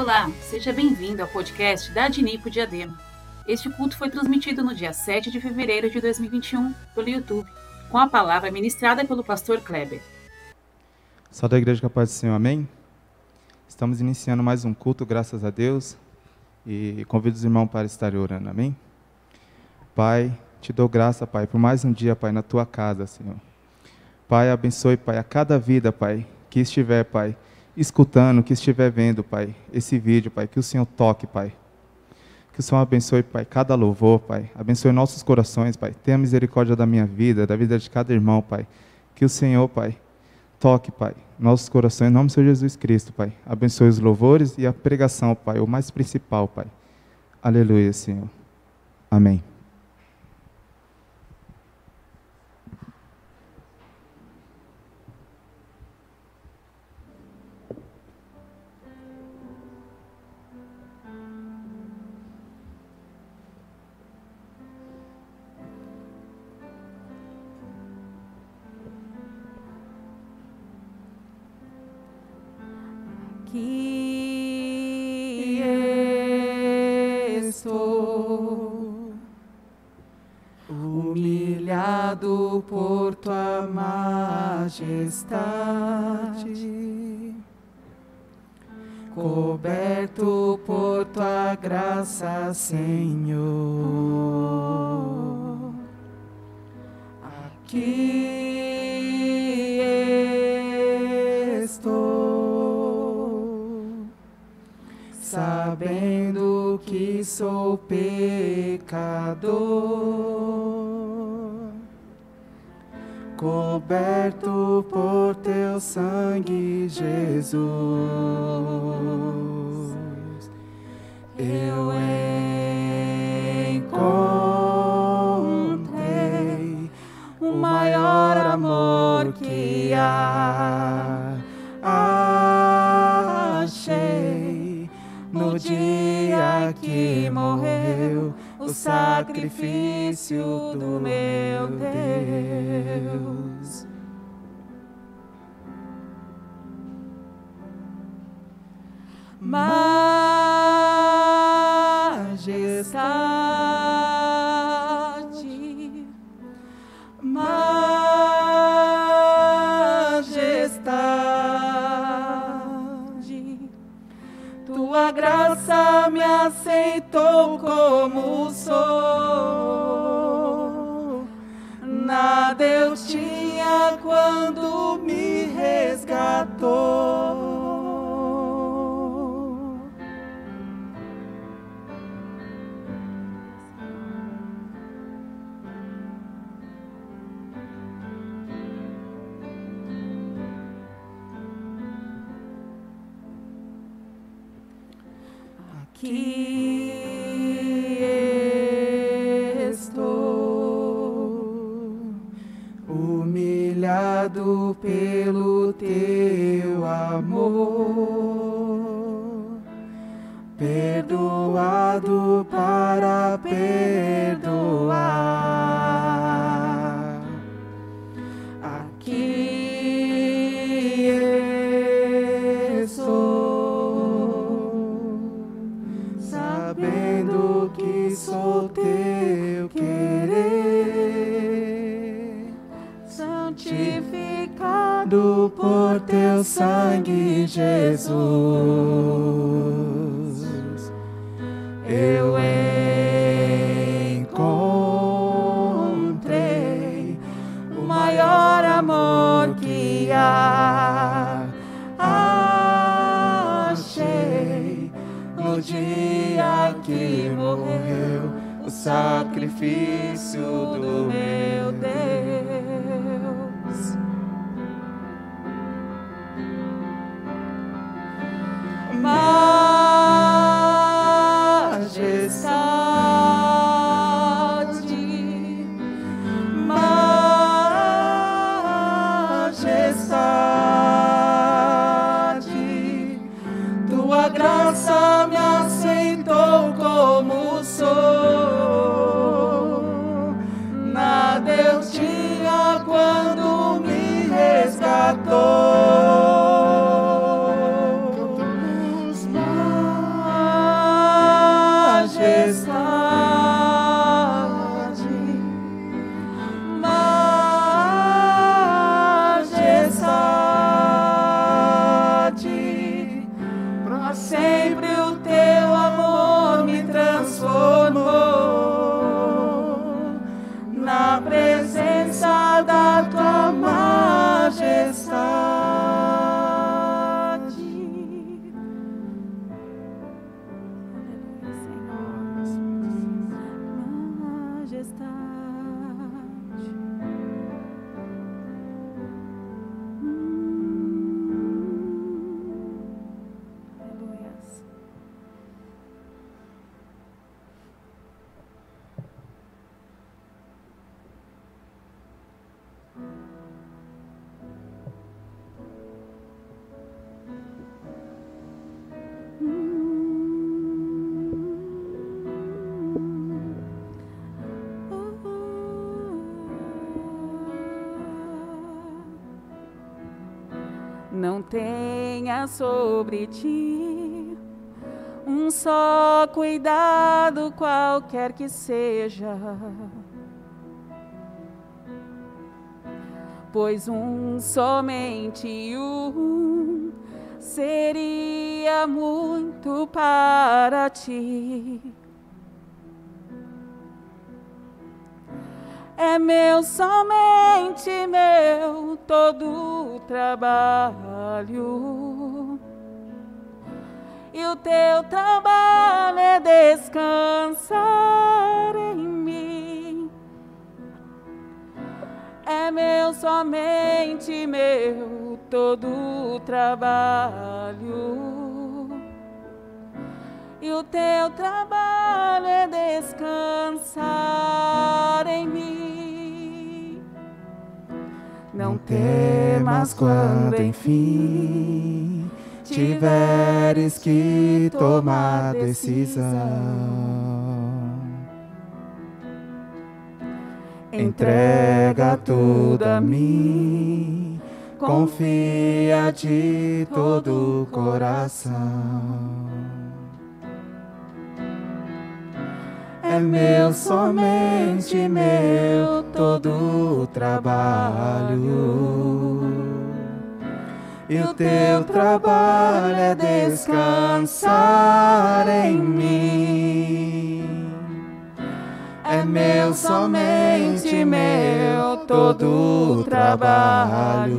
Olá, seja bem-vindo ao podcast da Adnipo Diadema. Este culto foi transmitido no dia 7 de fevereiro de 2021 pelo YouTube, com a palavra ministrada pelo pastor Kleber. Salve a igreja com a paz do Senhor, amém? Estamos iniciando mais um culto, graças a Deus, e convido os irmãos para estarem orando, amém? Pai, te dou graça, Pai, por mais um dia, Pai, na tua casa, Senhor. Pai, abençoe, Pai, a cada vida, Pai, que estiver, Pai, escutando, que estiver vendo, Pai, esse vídeo, Pai, que o Senhor toque, Pai. Que o Senhor abençoe, Pai, cada louvor, Pai. Abençoe nossos corações, Pai. Tenha misericórdia da minha vida, da vida de cada irmão, Pai. Que o Senhor, Pai, toque, Pai, nossos corações, em nome do Senhor Jesus Cristo, Pai. Abençoe os louvores e a pregação, Pai, o mais principal, Pai. Aleluia, Senhor. Amém. Majestade, coberto por tua graça, Senhor. Aqui estou, sabendo que sou pecador, coberto por teu sangue, Jesus. Eu encontrei o maior amor que há. Achei no dia que morreu o sacrifício do meu Deus. Majestade, graça me aceitou como sou. Nada eu tinha quando me resgatou. Aqui estou, humilhado pelo teu amor, perdoado para perdoar. Por teu sangue, Jesus. Eu encontrei o maior amor que há. Achei no dia que morreu o sacrifício do meu tenha sobre ti um só cuidado, qualquer que seja. Pois um somente um seria muito para ti. É meu, somente meu, todo o trabalho. E o teu trabalho é descansar em mim. É meu, somente meu, todo o trabalho. E o teu trabalho é descansar em mim. Não temas quando enfim tiveres que tomar decisão. Entrega tudo a mim, confia de todo o coração. É meu, somente meu, todo o trabalho. E o teu trabalho é descansar em mim. É meu, somente meu, todo o trabalho.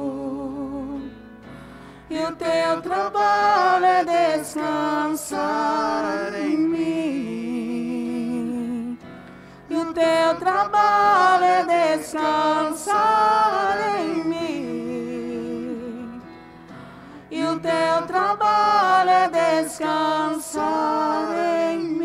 Teu trabalho é descansar em mim. E o teu trabalho é descansar em mim. E o teu trabalho é descansar em mim.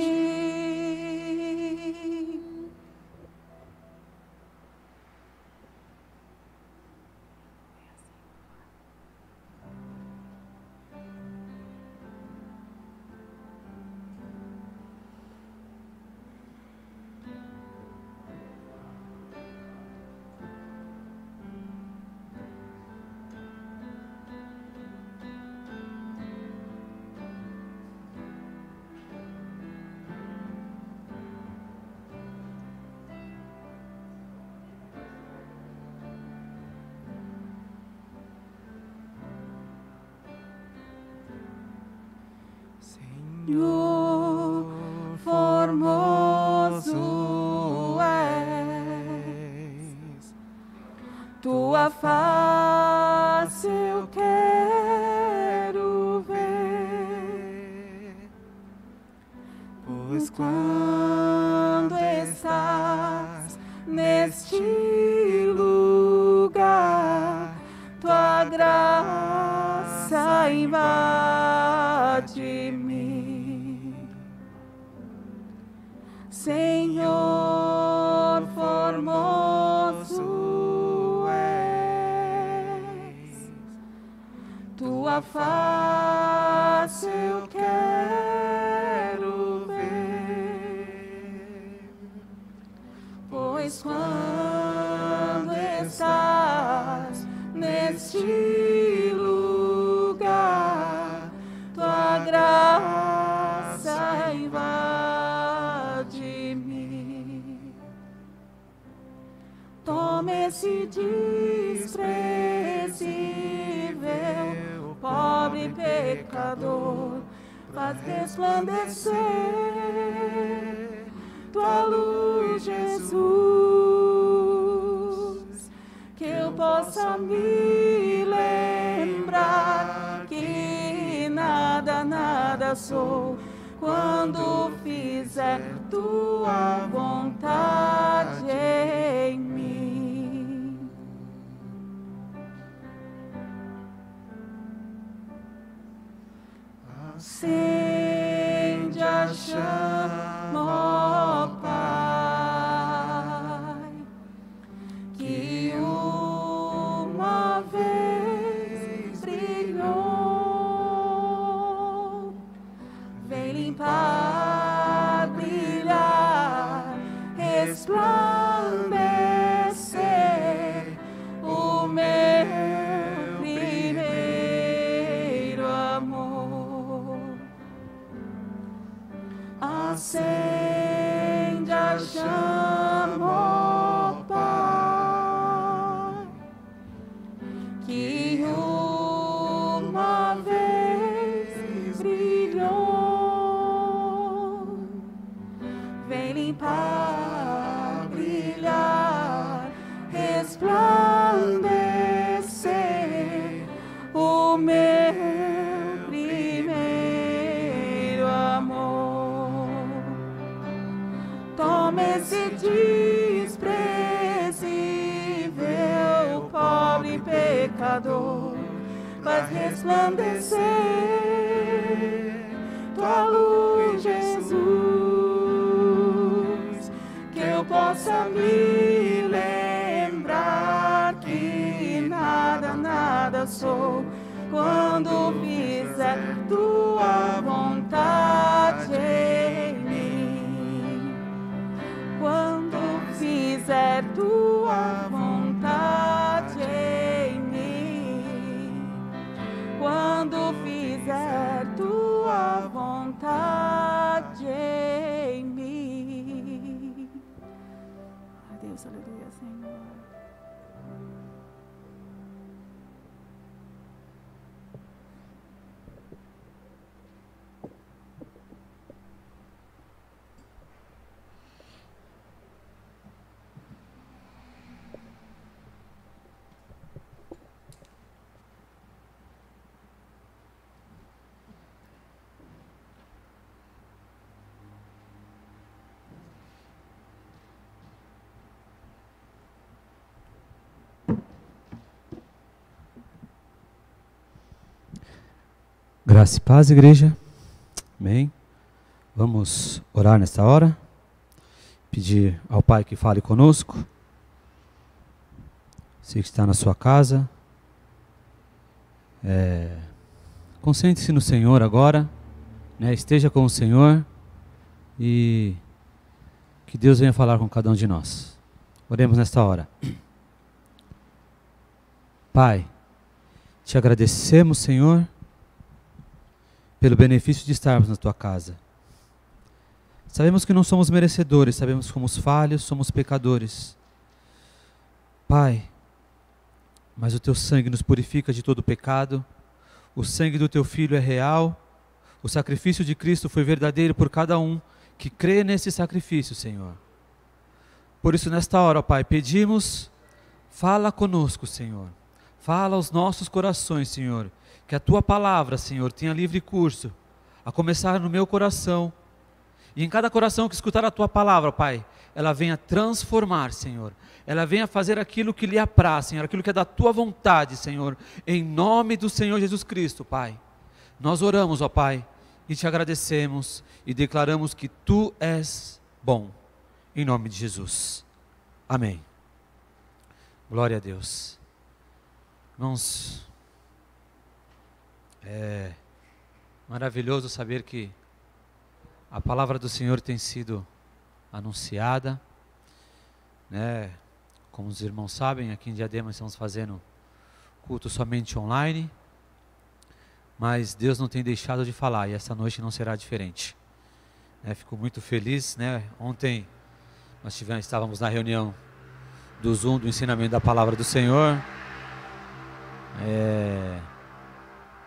Formoso és, tua face eu quero ver, Pois quando estás neste lugar, tua graça invade-me. Senhor, formoso és, tua face eu quero resplandecer tua luz, Jesus, que eu possa me lembrar que nada, nada sou quando fizer tua vontade em mim. Assim Graça e paz, igreja. Amém. Vamos orar nesta hora. Pedir ao Pai que fale conosco. Você que está na sua casa. É, Concentre-se no Senhor agora. Né? Esteja com o Senhor. E que Deus venha falar com cada um de nós. Oremos nesta hora. Pai, te agradecemos, Senhor pelo benefício de estarmos na tua casa. Sabemos que não somos merecedores, sabemos que somos falhos, somos pecadores. Pai, mas o teu sangue nos purifica de todo pecado, o sangue do teu filho é real, o sacrifício de Cristo foi verdadeiro por cada um que crê nesse sacrifício, Senhor. Por isso, nesta hora, ó Pai, pedimos, fala conosco, Senhor. Fala aos nossos corações, Senhor. Que a tua palavra, Senhor, tenha livre curso, a começar no meu coração. E em cada coração que escutar a tua palavra, Pai, ela venha transformar, Senhor. Ela venha fazer aquilo que lhe apraz, Senhor, aquilo que é da tua vontade, Senhor. Em nome do Senhor Jesus Cristo, Pai. Nós oramos, ó Pai, e te agradecemos e declaramos que tu és bom. Em nome de Jesus. Amém. Glória a Deus. Irmãos, é maravilhoso saber que a palavra do Senhor tem sido anunciada, né? Como os irmãos sabem, aqui em Diadema estamos fazendo culto somente online, mas Deus não tem deixado de falar e essa noite não será diferente. Né? Fico muito feliz, né? Ontem nós tivemos, estávamos na reunião do Zoom do ensinamento da palavra do Senhor. É,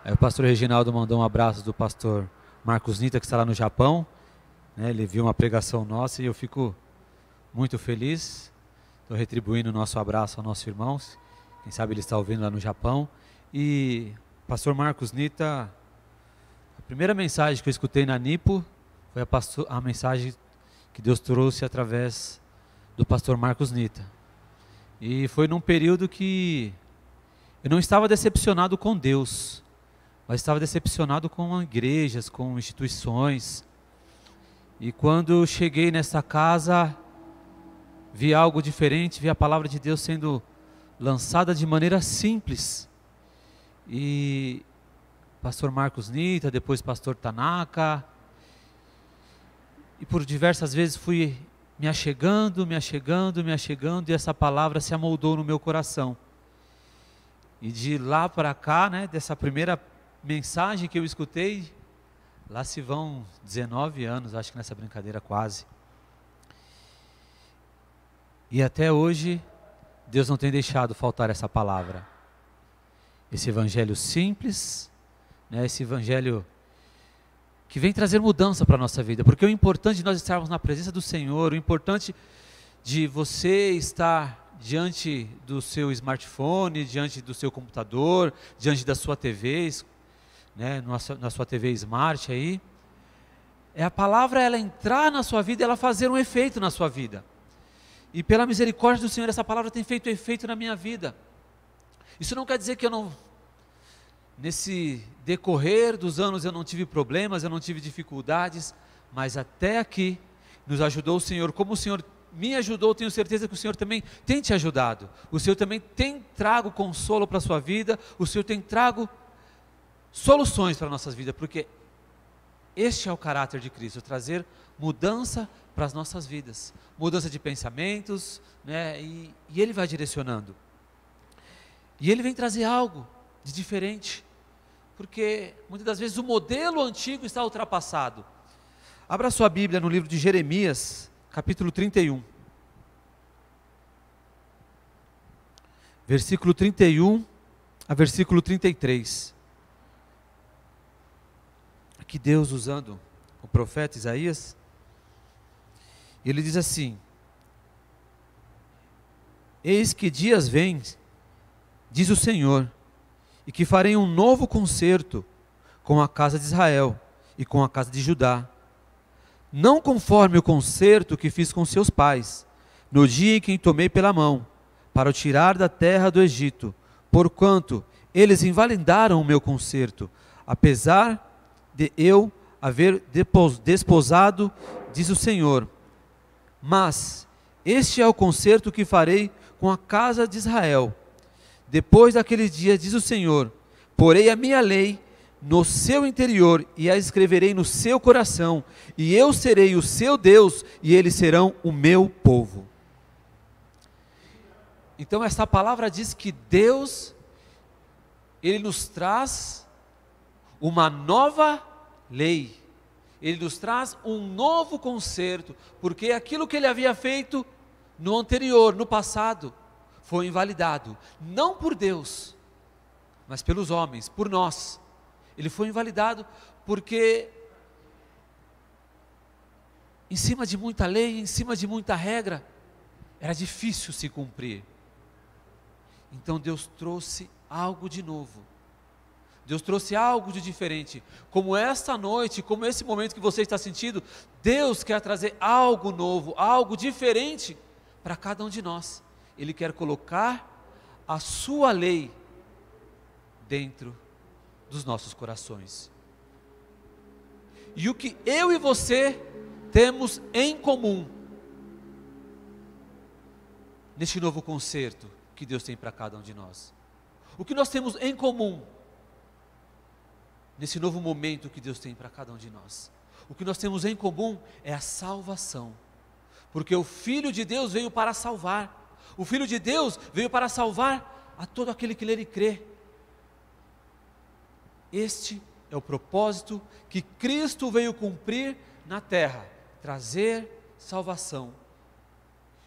o pastor Reginaldo mandou um abraço do pastor Marcos Nita, que está lá no Japão. Né, ele viu uma pregação nossa e eu fico muito feliz. Estou retribuindo o nosso abraço aos nossos irmãos. Quem sabe ele está ouvindo lá no Japão. E pastor Marcos Nita, a primeira mensagem que eu escutei na Nipo foi a, pastor, a mensagem que Deus trouxe através do pastor Marcos Nita. E foi num período que eu não estava decepcionado com Deus, mas estava decepcionado com igrejas, com instituições. E quando cheguei nessa casa, vi algo diferente, vi a palavra de Deus sendo lançada de maneira simples. E pastor Marcos Nita, depois pastor Tanaka, e por diversas vezes fui me achegando, me achegando, me achegando, e essa palavra se amoldou no meu coração. E de lá para cá, né, dessa primeira mensagem que eu escutei, lá se vão 19 anos, acho que nessa brincadeira quase. E até hoje, Deus não tem deixado faltar essa palavra. Esse evangelho simples, né, esse evangelho que vem trazer mudança para a nossa vida, porque o importante de nós estarmos na presença do Senhor, o importante de você estar diante do seu smartphone, diante do seu computador, diante da sua TV, né, na sua TV smart aí, é a palavra ela entrar na sua vida, ela fazer um efeito na sua vida. E pela misericórdia do Senhor, essa palavra tem feito efeito na minha vida. Isso não quer dizer que eu não nesse decorrer dos anos eu não tive problemas, eu não tive dificuldades, mas até aqui nos ajudou o Senhor. Como o Senhor me ajudou, tenho certeza que o Senhor também tem te ajudado. O Senhor também tem trago consolo para a sua vida, o Senhor tem trago soluções para nossas vidas, porque este é o caráter de Cristo, trazer mudança para as nossas vidas, mudança de pensamentos, né? E, e Ele vai direcionando. E Ele vem trazer algo de diferente porque muitas das vezes o modelo antigo está ultrapassado. Abra sua Bíblia no livro de Jeremias, capítulo 31. Versículo 31 a versículo 33. Aqui Deus usando o profeta Isaías, ele diz assim: Eis que dias vêm, diz o Senhor, e que farei um novo concerto com a casa de Israel e com a casa de Judá. Não conforme o concerto que fiz com seus pais, no dia em que tomei pela mão, para o tirar da terra do Egito, porquanto eles invalidaram o meu concerto, apesar de eu haver desposado, diz o Senhor. Mas este é o concerto que farei com a casa de Israel depois daqueles dias, diz o Senhor: porei a minha lei no seu interior e a escreverei no seu coração, e eu serei o seu Deus e eles serão o meu povo. Então essa palavra diz que Deus ele nos traz uma nova lei. Ele nos traz um novo conserto, porque aquilo que ele havia feito no anterior, no passado, foi invalidado, não por Deus, mas pelos homens, por nós. Ele foi invalidado porque, em cima de muita lei, em cima de muita regra, era difícil se cumprir. Então Deus trouxe algo de novo. Deus trouxe algo de diferente. Como esta noite, como esse momento que você está sentindo, Deus quer trazer algo novo, algo diferente para cada um de nós. Ele quer colocar a sua lei dentro dos nossos corações. E o que eu e você temos em comum neste novo concerto que Deus tem para cada um de nós? O que nós temos em comum nesse novo momento que Deus tem para cada um de nós? O que nós temos em comum é a salvação, porque o Filho de Deus veio para salvar. O Filho de Deus veio para salvar a todo aquele que nele crê. Este é o propósito que Cristo veio cumprir na terra trazer salvação.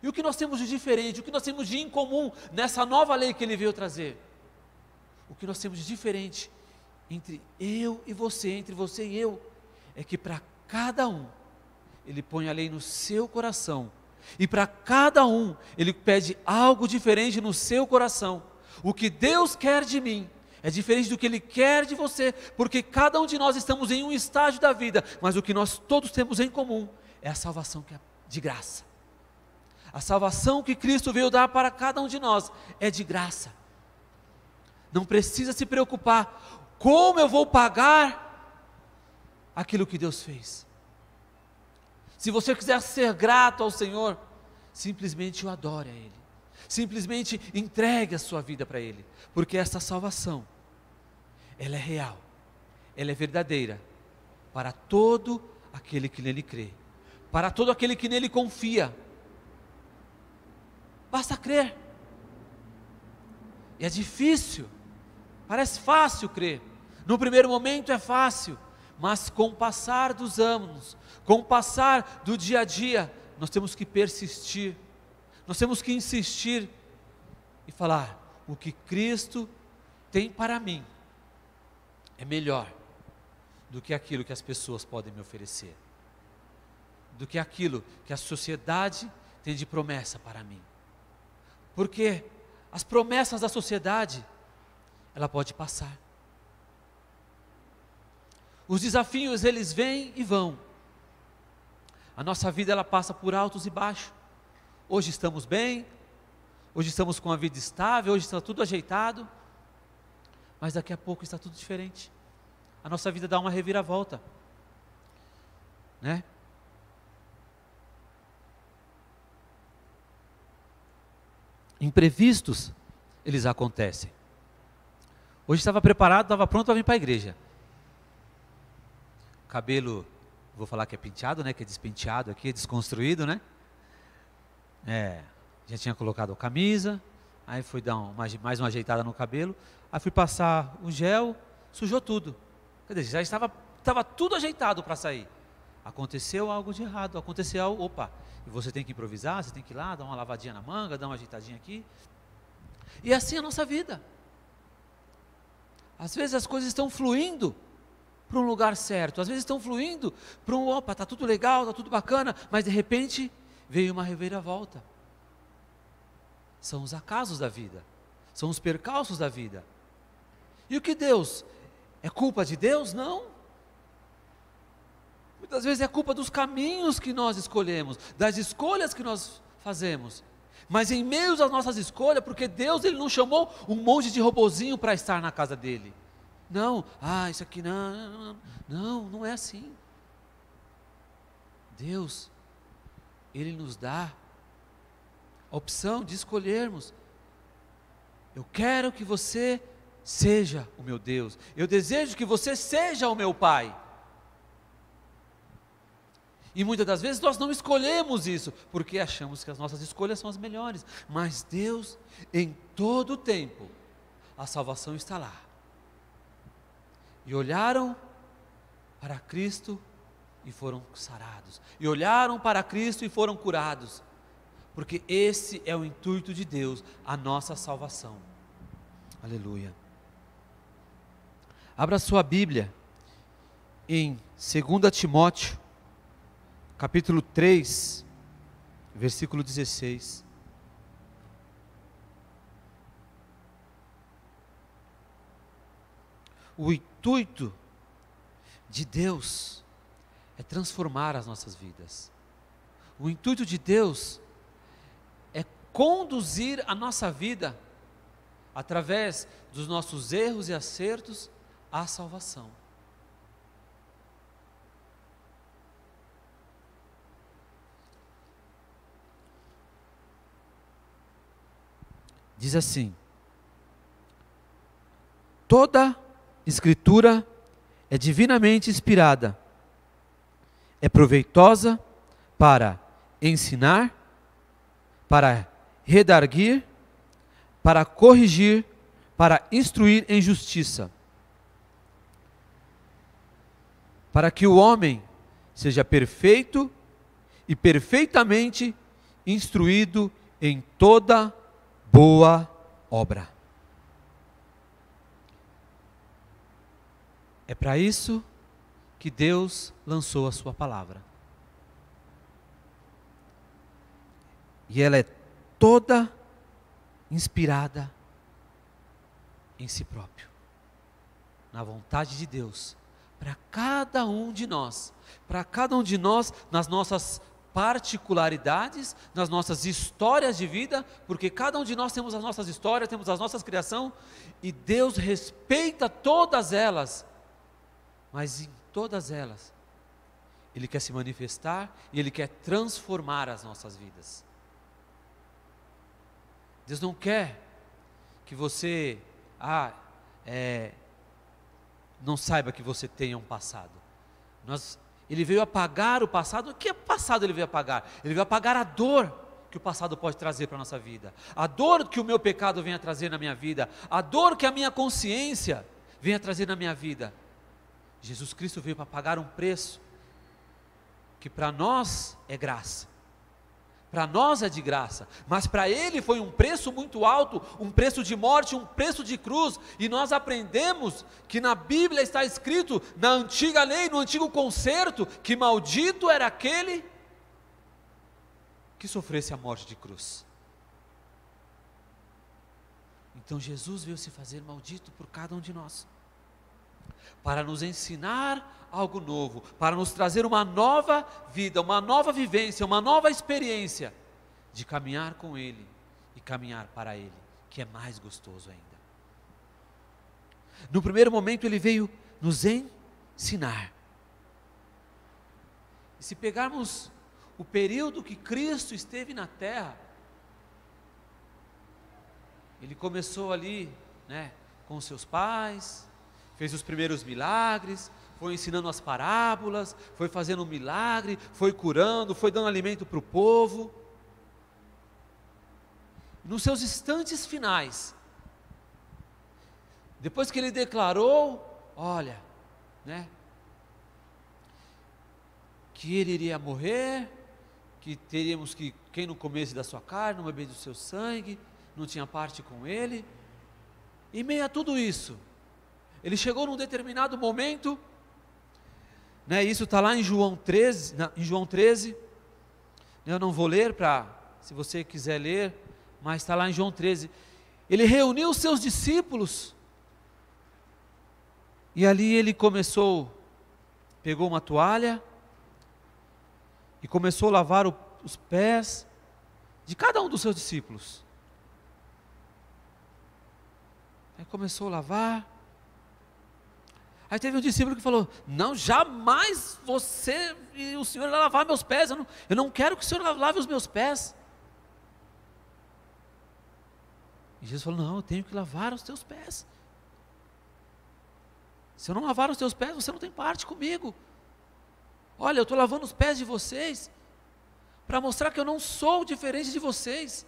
E o que nós temos de diferente, o que nós temos de incomum nessa nova lei que ele veio trazer? O que nós temos de diferente entre eu e você, entre você e eu, é que para cada um, ele põe a lei no seu coração e para cada um, Ele pede algo diferente no seu coração. O que Deus quer de mim é diferente do que Ele quer de você, porque cada um de nós estamos em um estágio da vida, mas o que nós todos temos em comum é a salvação que é de graça. A salvação que Cristo veio dar para cada um de nós é de graça. Não precisa se preocupar Como eu vou pagar aquilo que Deus fez? Se você quiser ser grato ao Senhor, simplesmente o adore a Ele. Simplesmente entregue a sua vida para Ele, porque essa salvação, ela é real, ela é verdadeira para todo aquele que nele crê, para todo aquele que nele confia. Basta crer. E é difícil, parece fácil crer. No primeiro momento é fácil, mas com o passar dos anos, com o passar do dia a dia, nós temos que persistir, nós temos que insistir e falar: o que Cristo tem para mim é melhor do que aquilo que as pessoas podem me oferecer, do que aquilo que a sociedade tem de promessa para mim. Porque as promessas da sociedade, ela pode passar. Os desafios eles vêm e vão. A nossa vida ela passa por altos e baixos. Hoje estamos bem, hoje estamos com a vida estável, hoje está tudo ajeitado, mas daqui a pouco está tudo diferente. A nossa vida dá uma reviravolta, né? Imprevistos, eles acontecem. Hoje estava preparado, estava pronto para vir para a igreja. Cabelo, vou falar que é penteado, né? Que é despenteado aqui, é desconstruído, né? É, já tinha colocado a camisa, aí fui dar uma, mais uma ajeitada no cabelo, aí fui passar o gel, sujou tudo. Quer dizer, já estava, estava tudo ajeitado para sair. Aconteceu algo de errado, aconteceu algo, opa, e você tem que improvisar, você tem que ir lá, dar uma lavadinha na manga, dar uma ajeitadinha aqui. E assim é a nossa vida. Às vezes as coisas estão fluindo para um lugar certo, às vezes estão fluindo para um, opa, está tudo legal, está tudo bacana, mas de repente veio uma reviravolta. São os acasos da vida, são os percalços da vida. E o que Deus? É culpa de Deus? Não. Muitas vezes é culpa dos caminhos que nós escolhemos, das escolhas que nós fazemos. Mas em meio às nossas escolhas, porque Deus ele não chamou um monte de robozinho para estar na casa dele. Não, ah, isso aqui não, não, não é assim. Deus, Ele nos dá a opção de escolhermos. Eu quero que você seja o meu Deus. Eu desejo que você seja o meu Pai. E muitas das vezes nós não escolhemos isso, porque achamos que as nossas escolhas são as melhores. Mas Deus, em todo o tempo, a salvação está lá. E olharam para Cristo e foram sarados. E olharam para Cristo e foram curados. Porque esse é o intuito de Deus, a nossa salvação. Aleluia. Abra sua Bíblia em 2 Timóteo capítulo 3, versículo 16. O intuito de Deus é transformar as nossas vidas. O intuito de Deus é conduzir a nossa vida através dos nossos erros e acertos à salvação. diz assim: toda escritura é divinamente inspirada, é proveitosa para ensinar, para redarguir, para corrigir, para instruir em justiça, para que o homem seja perfeito e perfeitamente instruído em toda boa obra. É para isso que Deus lançou a Sua palavra. E ela é toda inspirada em si próprio, na vontade de Deus, para cada um de nós, para cada um de nós nas nossas particularidades, nas nossas histórias de vida, porque cada um de nós temos as nossas histórias, temos as nossas criações, e Deus respeita todas elas, mas em todas elas, Ele quer se manifestar e Ele quer transformar as nossas vidas. Deus não quer que você ah, é, não saiba que você tenha um passado. Nós ele veio apagar o passado. O que é passado ele veio apagar? Ele veio apagar a dor que o passado pode trazer para a nossa vida, a dor que o meu pecado venha trazer na minha vida, a dor que a minha consciência venha trazer na minha vida. Jesus Cristo veio para pagar um preço que para nós é graça, para nós é de graça, mas para ele foi um preço muito alto, um preço de morte, um preço de cruz, e nós aprendemos que na Bíblia está escrito, na antiga lei, no antigo concerto, que maldito era aquele que sofresse a morte de cruz. Então Jesus veio se fazer maldito por cada um de nós, para nos ensinar algo novo, para nos trazer uma nova vida, uma nova vivência, uma nova experiência de caminhar com Ele e caminhar para Ele, que é mais gostoso ainda. No primeiro momento, Ele veio nos ensinar. E se pegarmos o período que Cristo esteve na terra, ele começou ali, né, com seus pais, fez os primeiros milagres, foi ensinando as parábolas, foi fazendo um milagre, foi curando, foi dando alimento para o povo. Nos seus instantes finais, depois que ele declarou, olha, né, que ele iria morrer, que teríamos que quem não comesse da sua carne, não bebesse do seu sangue, não tinha parte com ele. Em meio a tudo isso, ele chegou num determinado momento né, isso está lá em João 13, em João 13. Eu não vou ler para, se você quiser ler, mas está lá em João 13. Ele reuniu os seus discípulos. E ali ele começou, pegou uma toalha e começou a lavar o, os pés de cada um dos seus discípulos. Aí começou a lavar. Aí teve um discípulo que falou: Não, jamais você e o Senhor lavar meus pés. Eu não, eu não quero que o Senhor lave os meus pés. E Jesus falou: Não, eu tenho que lavar os teus pés. Se eu não lavar os teus pés, você não tem parte comigo. Olha, eu estou lavando os pés de vocês para mostrar que eu não sou diferente de vocês,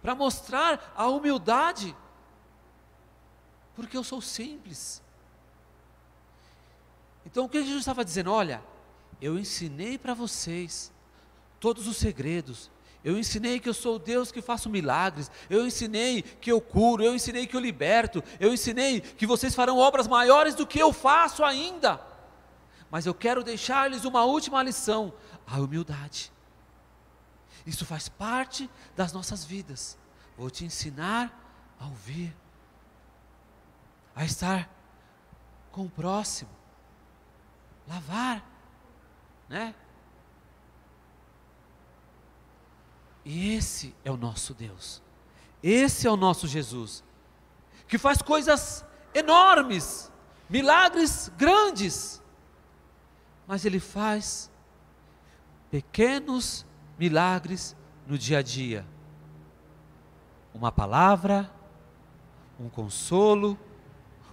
para mostrar a humildade, porque eu sou simples. Então o que Jesus estava dizendo? Olha, eu ensinei para vocês todos os segredos. Eu ensinei que eu sou o Deus que faço milagres. Eu ensinei que eu curo. Eu ensinei que eu liberto. Eu ensinei que vocês farão obras maiores do que eu faço ainda. Mas eu quero deixar-lhes uma última lição: a humildade. Isso faz parte das nossas vidas. Vou te ensinar a ouvir, a estar com o próximo lavar, né? E esse é o nosso Deus. Esse é o nosso Jesus, que faz coisas enormes, milagres grandes, mas ele faz pequenos milagres no dia a dia. Uma palavra, um consolo,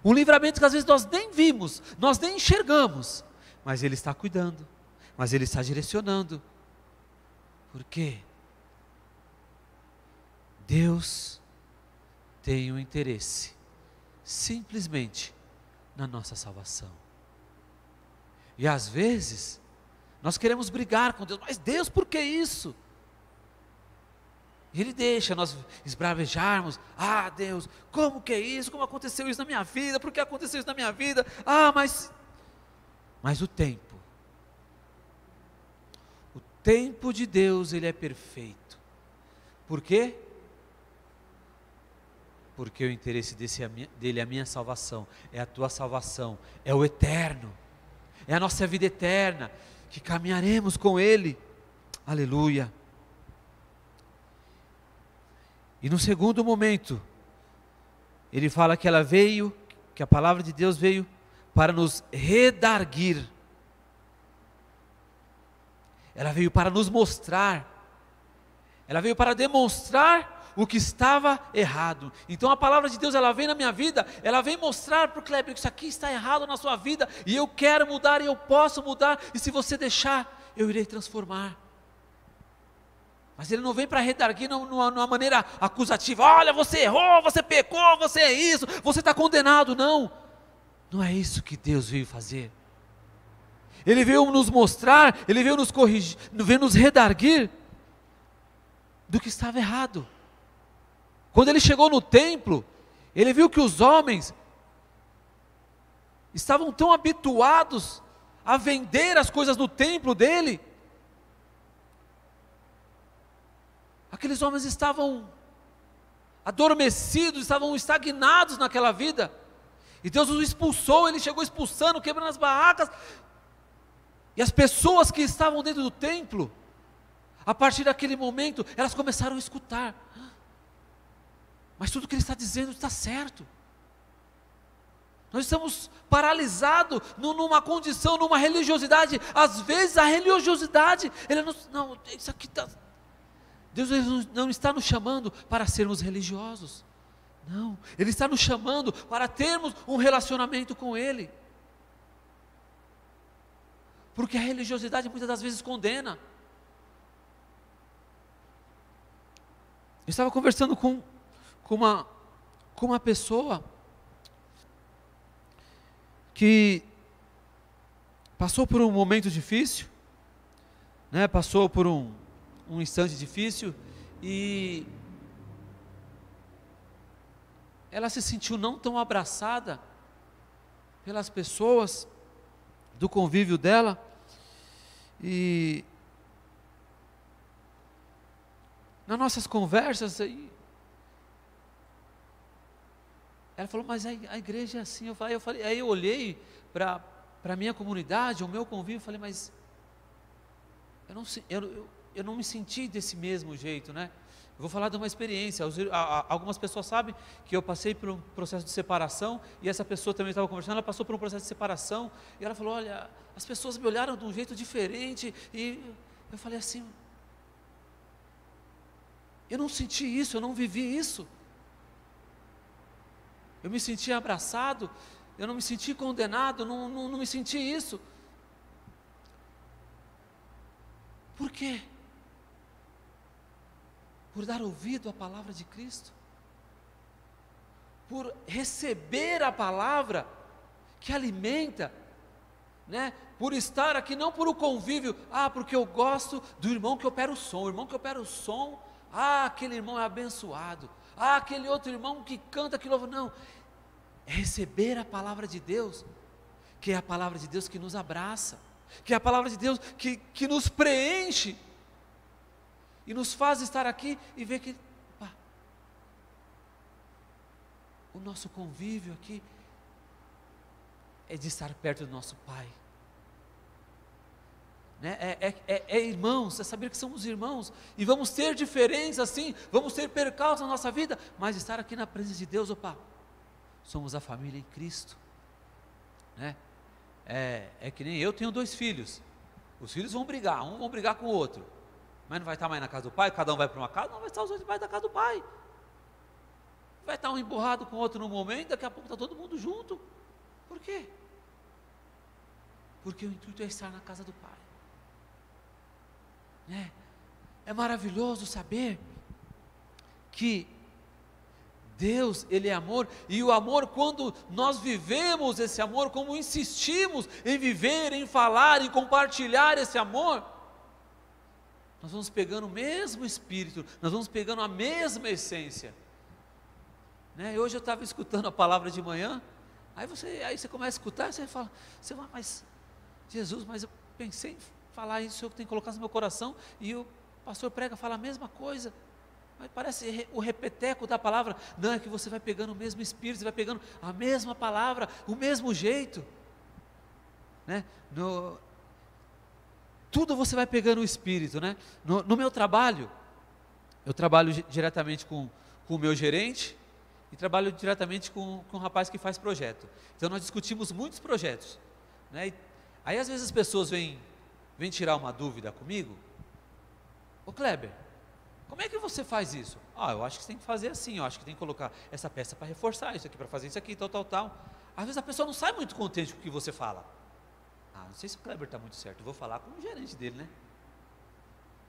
um livramento que às vezes nós nem vimos, nós nem enxergamos, mas Ele está cuidando, mas Ele está direcionando. Por quê? Deus tem um interesse simplesmente na nossa salvação. E às vezes, nós queremos brigar com Deus, mas Deus, por que isso? Ele deixa nós esbravejarmos. Ah, Deus, como que é isso? Como aconteceu isso na minha vida? Por que aconteceu isso na minha vida? Ah, mas mas o tempo, o tempo de Deus, ele é perfeito. Por quê? Porque o interesse desse, dele é a minha salvação, é a tua salvação, é o eterno, é a nossa vida eterna, que caminharemos com Ele. Aleluia. E no segundo momento, ele fala que ela veio, que a palavra de Deus veio para nos redarguir. Ela veio para nos mostrar. Ela veio para demonstrar o que estava errado. Então a palavra de Deus, ela vem na minha vida, ela vem mostrar para o Kleber que isso aqui está errado na sua vida, e eu quero mudar, e eu posso mudar, e se você deixar, eu irei transformar. Mas ele não vem para redarguir numa, numa, maneira acusativa. Olha, você errou, você pecou, você é isso, você está condenado. Não, não é isso que Deus veio fazer. Ele veio nos mostrar, ele veio nos corrigir, veio nos redarguir do que estava errado. Quando ele chegou no templo, ele viu que os homens estavam tão habituados a vender as coisas no templo dele, Aqueles homens estavam adormecidos, estavam estagnados naquela vida. E Deus os expulsou, ele chegou expulsando, quebrando as barracas. E as pessoas que estavam dentro do templo, a partir daquele momento, elas começaram a escutar. Mas tudo que ele está dizendo está certo. Nós estamos paralisados numa condição, numa religiosidade. Às vezes a religiosidade, ele não, isso aqui está Deus não está nos chamando para sermos religiosos. Não, Ele está nos chamando para termos um relacionamento com Ele. Porque a religiosidade muitas das vezes condena. Eu estava conversando com, com, uma, com uma pessoa que passou por um momento difícil, né, passou por um, um instante difícil e ela se sentiu não tão abraçada pelas pessoas do convívio dela e nas nossas conversas aí ela falou, mas a, igreja é assim. Eu falei, eu falei, aí eu olhei para a minha comunidade, o meu convívio, falei, mas eu não, eu, eu não me senti desse mesmo jeito, né? Eu vou falar de uma experiência. Algumas pessoas sabem que eu passei por um processo de separação e essa pessoa também estava conversando. Ela passou por um processo de separação e ela falou: Olha, as pessoas me olharam de um jeito diferente e eu falei assim: Eu não senti isso, eu não vivi isso. Eu me senti abraçado, eu não me senti condenado, não, não, não me senti isso. Por quê? Por dar ouvido à palavra de Cristo, por receber a palavra que alimenta, né? Por estar aqui não por o convívio, ah, porque eu gosto do irmão que opera o som, o irmão que opera o som, ah, aquele irmão é abençoado, ah, aquele outro irmão que canta, que louva, não. É receber a palavra de Deus, que é a palavra de Deus que nos abraça, que é a palavra de Deus que, que nos preenche e nos faz estar aqui e ver que pá, o nosso convívio aqui é de estar perto do nosso Pai. Né? É, é, é, é, irmãos, é saber que somos irmãos e vamos ter diferenças assim, vamos ter percalços na nossa vida, mas estar aqui na presença de Deus, opa, somos a família em Cristo. Né? É, é que nem eu tenho dois filhos, os filhos vão brigar, um vão brigar com o outro, mas não vai estar mais na casa do pai, cada um vai para uma casa, não vai estar os dois debaixo da casa do pai. Vai estar um emburrado com o outro no momento, daqui a pouco está todo mundo junto. Por quê? Porque o intuito é estar na casa do pai. É, é maravilhoso saber que Deus, Ele é amor, e o amor, quando nós vivemos esse amor, como insistimos em viver, em falar, em compartilhar esse amor, nós vamos pegando o mesmo espírito, nós vamos pegando a mesma essência. Né? Hoje eu estava escutando a palavra de manhã, aí você, aí você começa a escutar, você fala, você fala, mas Jesus, mas eu pensei em falar isso, eu tenho que colocar no meu coração, e o pastor prega, fala a mesma coisa. Mas parece o repeteco da palavra. Não, é que você vai pegando o mesmo espírito, você vai pegando a mesma palavra, o mesmo jeito. Né? No, tudo você vai pegando o espírito, né? No, no meu trabalho, eu trabalho diretamente com, com o meu gerente e trabalho diretamente com, com um rapaz que faz projeto. Então nós discutimos muitos projetos. Né? E, aí às vezes as pessoas vêm, vêm tirar uma dúvida comigo. Ô Kleber, como é que você faz isso? Ah, eu acho que você tem que fazer assim, eu acho que tem que colocar essa peça para reforçar isso aqui, para fazer isso aqui, tal, tal, tal. Às vezes a pessoa não sai muito contente com o que você fala. Não sei se o Kleber está muito certo, vou falar com o gerente dele, né?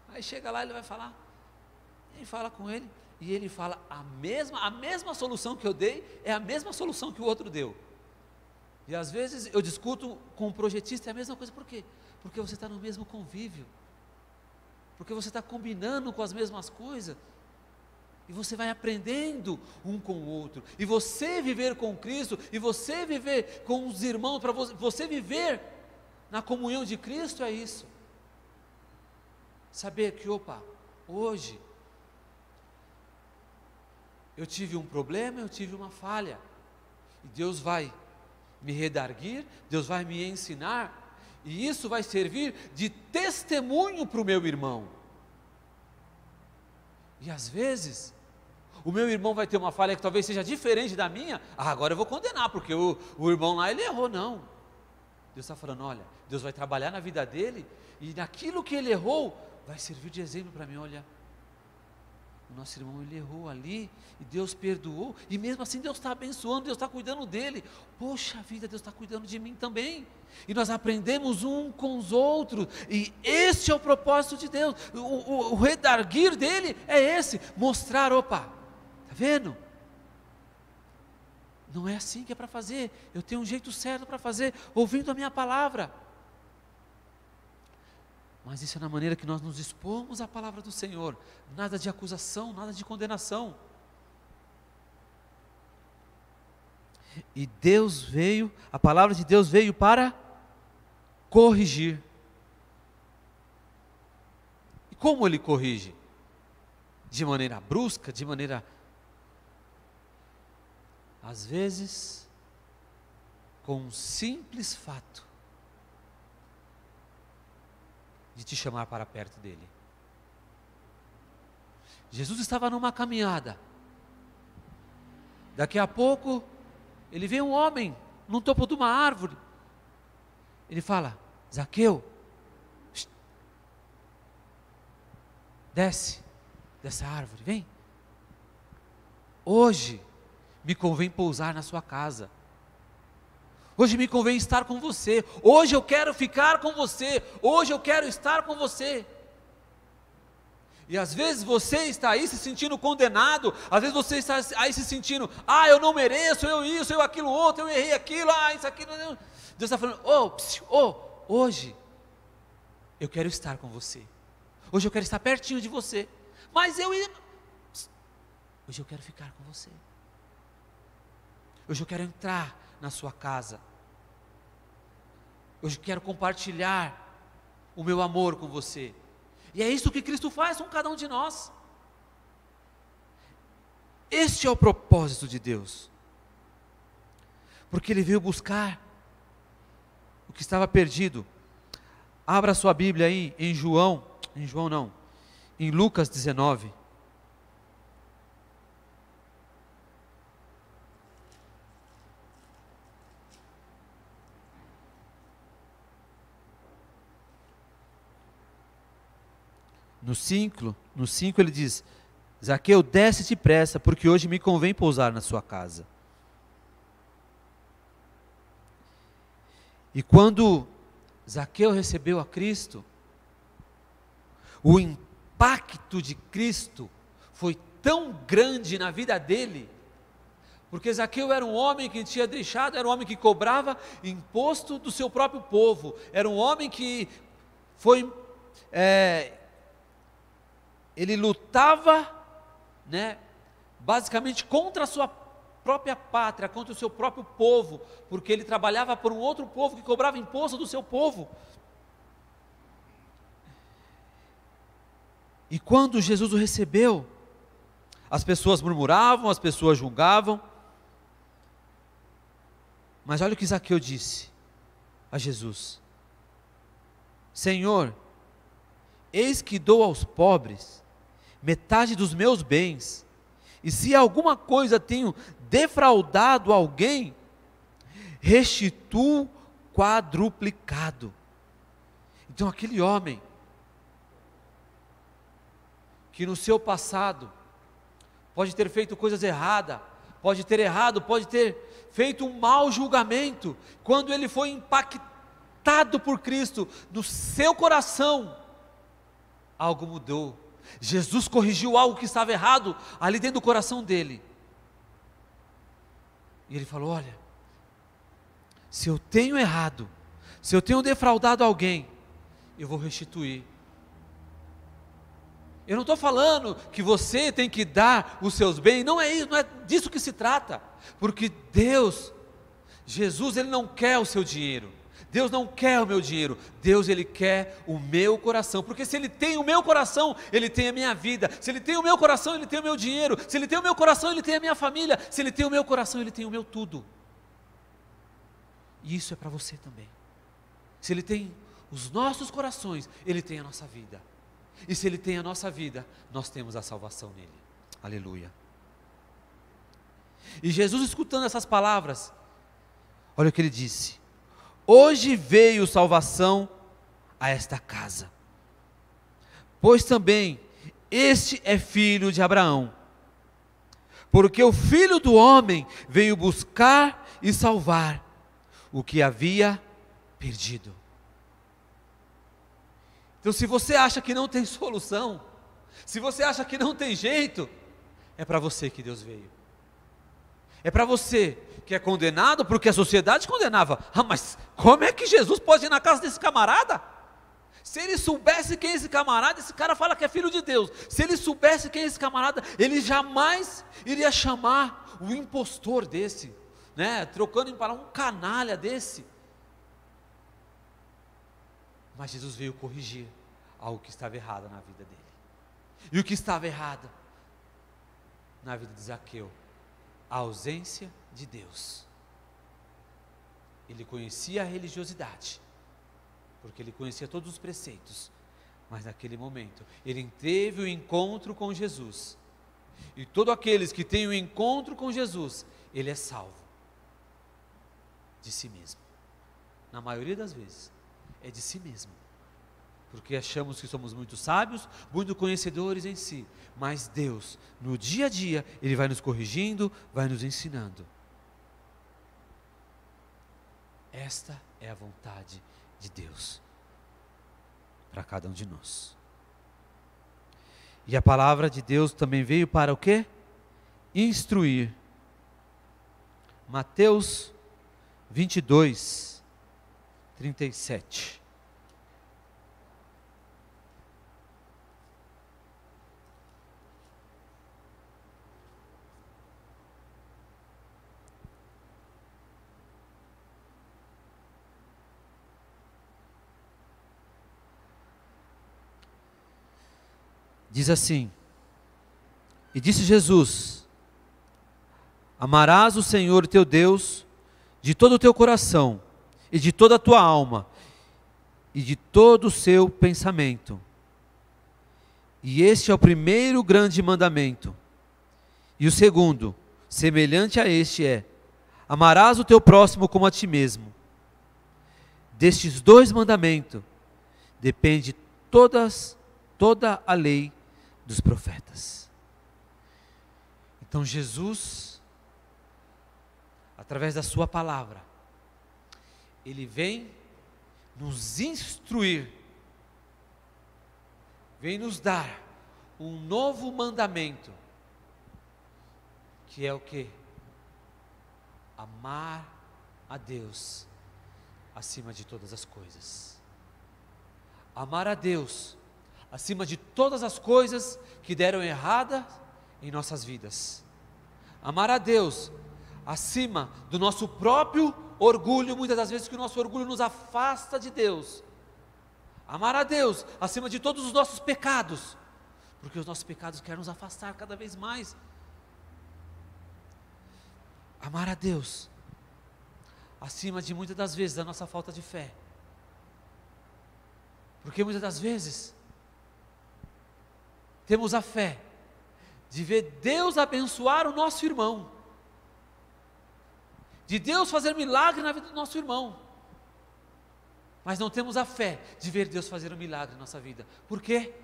Aí chega lá, ele vai falar, ele fala com ele, e ele fala a mesma, a mesma solução que eu dei é a mesma solução que o outro deu. E às vezes eu discuto com o projetista é a mesma coisa, por quê? Porque você está no mesmo convívio, porque você está combinando com as mesmas coisas, e você vai aprendendo um com o outro, e você viver com Cristo, e você viver com os irmãos, para você viver na comunhão de Cristo é isso. Saber que, opa, hoje eu tive um problema, eu tive uma falha. E Deus vai me redarguir, Deus vai me ensinar, e isso vai servir de testemunho para o meu irmão. E às vezes, o meu irmão vai ter uma falha que talvez seja diferente da minha, ah, agora eu vou condenar, porque o, o irmão lá ele errou, não. Deus está falando: olha, Deus vai trabalhar na vida dele, e naquilo que ele errou, vai servir de exemplo para mim, olha o nosso irmão ele errou ali e Deus perdoou, e mesmo assim Deus está abençoando, Deus está cuidando dele. Poxa vida, Deus está cuidando de mim também. E nós aprendemos um com os outros, e esse é o propósito de Deus. O, o, o redarguir dele é esse: mostrar, opa, está vendo? Não é assim que é para fazer, eu tenho um jeito certo para fazer, ouvindo a minha palavra. Mas isso é na maneira que nós nos expomos à palavra do Senhor. Nada de acusação, nada de condenação. E Deus veio, a palavra de Deus veio para corrigir. E como ele corrige? De maneira brusca, de maneira. Às vezes, com um simples fato de te chamar para perto dele. Jesus estava numa caminhada. Daqui a pouco, ele vê um homem no topo de uma árvore. Ele fala: Zaqueu, desce dessa árvore, vem. Hoje me convém pousar na sua casa. Hoje me convém estar com você. Hoje eu quero ficar com você. Hoje eu quero estar com você. E às vezes você está aí se sentindo condenado, às vezes você está aí se sentindo, ah, eu não mereço, eu isso, eu aquilo outro, eu errei aquilo, ah, isso, aquilo. Deus está falando, oh, psiu, oh, hoje eu quero estar com você. Hoje eu quero estar pertinho de você. Mas eu hoje eu quero ficar com você. Hoje eu quero entrar na sua casa. Hoje quero compartilhar o meu amor com você. E é isso que Cristo faz com cada um de nós. Este é o propósito de Deus. Porque Ele veio buscar o que estava perdido. Abra sua Bíblia aí em João, em João não, em Lucas 19. No 5, no 5 ele diz: Zaqueu, desce depressa, porque hoje me convém pousar na sua casa. E quando Zaqueu recebeu a Cristo, o impacto de Cristo foi tão grande na vida dele, porque Zaqueu era um homem que tinha deixado, era um homem que cobrava imposto do seu próprio povo, era um homem que foi é, ele lutava, né, basicamente contra a sua própria pátria, contra o seu próprio povo, porque ele trabalhava por um outro povo que cobrava imposto do seu povo. E quando Jesus o recebeu, as pessoas murmuravam, as pessoas julgavam. Mas olha o que Zaqueu disse a Jesus: Senhor, Eis que dou aos pobres metade dos meus bens, e se alguma coisa tenho defraudado alguém, restituo quadruplicado. Então, aquele homem, que no seu passado pode ter feito coisas erradas, pode ter errado, pode ter feito um mau julgamento, quando ele foi impactado por Cristo, no seu coração, algo mudou. Jesus corrigiu algo que estava errado ali dentro do coração dele. E ele falou: Olha, se eu tenho errado, se eu tenho defraudado alguém, eu vou restituir. Eu não estou falando que você tem que dar os seus bens, não é isso, não é disso que se trata, porque Deus, Jesus, Ele não quer o seu dinheiro, Deus não quer o meu dinheiro, Deus Ele quer o meu coração, porque se Ele tem o meu coração, Ele tem a minha vida, se Ele tem o meu coração, Ele tem o meu dinheiro, se Ele tem o meu coração, Ele tem a minha família, se Ele tem o meu coração, Ele tem o meu tudo. E isso é para você também. Se Ele tem os nossos corações, Ele tem a nossa vida. E se Ele tem a nossa vida, nós temos a salvação nele. Aleluia. E Jesus, escutando essas palavras, olha o que ele disse: Hoje veio salvação a esta casa, pois também este é filho de Abraão. Porque o filho do homem veio buscar e salvar o que havia perdido. Então, se você acha que não tem solução, se você acha que não tem jeito, é para você que Deus veio. É para você que é condenado porque a sociedade condenava. Ah, mas como é que Jesus pode ir na casa desse camarada? Se ele soubesse quem é esse camarada, esse cara fala que é filho de Deus. Se ele soubesse quem é esse camarada, ele jamais iria chamar o impostor desse, né? Trocando em palavras, um canalha desse. Mas Jesus veio corrigir algo que estava errado na vida dele. E o que estava errado na vida de Zaqueu? A ausência de Deus. Ele conhecia a religiosidade, porque ele conhecia todos os preceitos, mas naquele momento ele teve o encontro com Jesus. E todos aqueles que têm o encontro com Jesus, ele é salvo de si mesmo. Na maioria das vezes, é de si mesmo. Porque achamos que somos muito sábios, muito conhecedores em si. Mas Deus, no dia a dia, Ele vai nos corrigindo, vai nos ensinando. Esta é a vontade de Deus para cada um de nós. E a palavra de Deus também veio para o quê? Instruir. Mateus 22, 37. Diz assim: E disse Jesus: Amarás o Senhor teu Deus de todo o teu coração e de toda a tua alma, e de todo o seu pensamento. E este é o primeiro grande mandamento. E o segundo, semelhante a este, é: amarás o teu próximo como a ti mesmo. Destes dois mandamentos depende todas, toda a lei dos profetas. Então Jesus, através da Sua palavra, ele vem nos instruir, vem nos dar um novo mandamento, que é o que? Amar a Deus acima de todas as coisas. Amar a Deus acima de todas as coisas que deram errada em nossas vidas. Amar a Deus acima do nosso próprio orgulho, muitas das vezes que o nosso orgulho nos afasta de Deus. Amar a Deus acima de todos os nossos pecados, porque os nossos pecados querem nos afastar cada vez mais. Amar a Deus acima de muitas das vezes da nossa falta de fé. Porque muitas das vezes temos a fé de ver Deus abençoar o nosso irmão, de Deus fazer milagre na vida do nosso irmão, mas não temos a fé de ver Deus fazer um milagre na nossa vida. Por quê?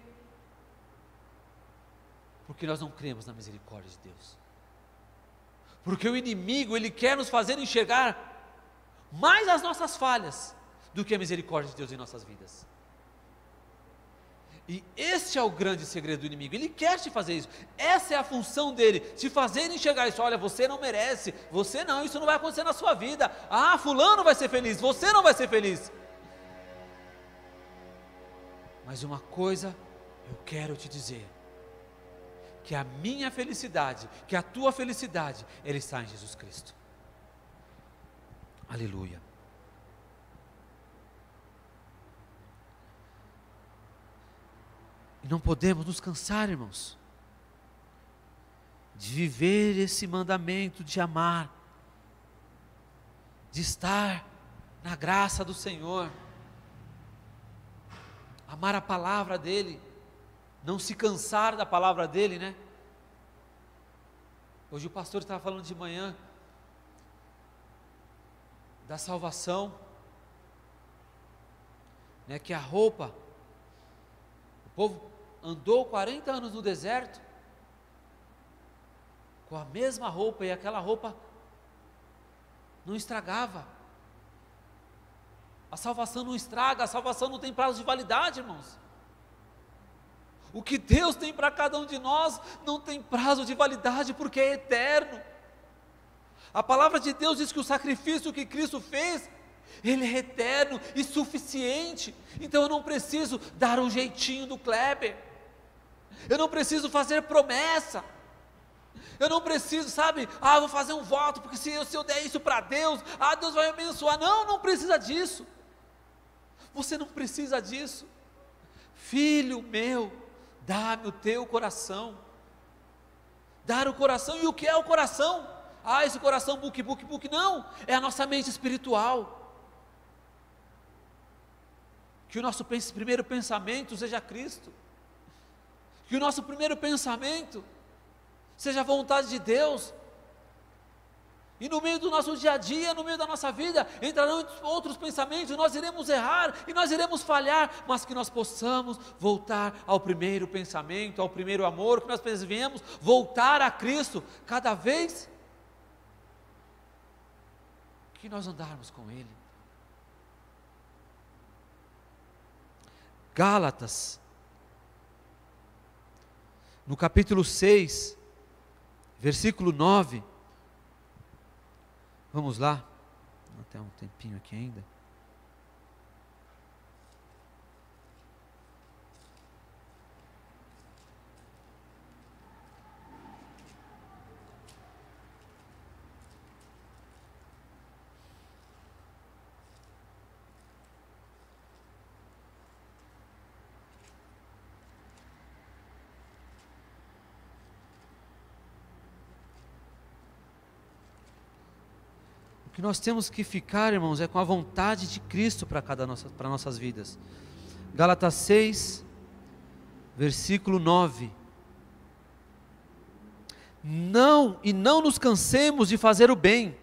Porque nós não cremos na misericórdia de Deus. Porque o inimigo, ele quer nos fazer enxergar mais as nossas falhas do que a misericórdia de Deus em nossas vidas. E este é o grande segredo do inimigo. Ele quer te fazer isso. Essa é a função dele, te fazer enxergar isso. Olha, você não merece, você não, isso não vai acontecer na sua vida. Ah, fulano vai ser feliz, você não vai ser feliz. Mas uma coisa eu quero te dizer: que a minha felicidade, que a tua felicidade, ele está em Jesus Cristo. Aleluia. E não podemos nos cansar, irmãos, de viver esse mandamento de amar, de estar na graça do Senhor, amar a palavra dEle, não se cansar da palavra dEle, né? Hoje o pastor estava falando de manhã da salvação, né, que a roupa, o povo andou 40 anos no deserto, com a mesma roupa, e aquela roupa não estragava. A salvação não estraga, a salvação não tem prazo de validade, irmãos. O que Deus tem para cada um de nós não tem prazo de validade, porque é eterno. A palavra de Deus diz que o sacrifício que Cristo fez, ele é eterno e suficiente. Então eu não preciso dar um jeitinho do Kleber. Eu não preciso fazer promessa. Eu não preciso, sabe? Ah, vou fazer um voto, porque se eu, se eu der isso para Deus, ah, Deus vai me abençoar. Não, não precisa disso. Você não precisa disso. Filho meu, dá-me o teu coração. Dar o coração, e o que é o coração? Ah, esse coração book, book, book. Não, é a nossa mente espiritual. Que o nosso primeiro pensamento seja Cristo. Que o nosso primeiro pensamento seja a vontade de Deus. E no meio do nosso dia a dia, no meio da nossa vida, entrarão outros pensamentos, nós iremos errar e nós iremos falhar, mas que nós possamos voltar ao primeiro pensamento, ao primeiro amor, que nós venhamos voltar a Cristo cada vez que nós andarmos com Ele. Gálatas, no capítulo 6, versículo 9. Vamos lá, até um tempinho aqui ainda. Que nós temos que ficar, irmãos, é com a vontade de Cristo para cada nossa, para nossas vidas. Gálatas 6, versículo 9. Não, e não nos cansemos de fazer o bem,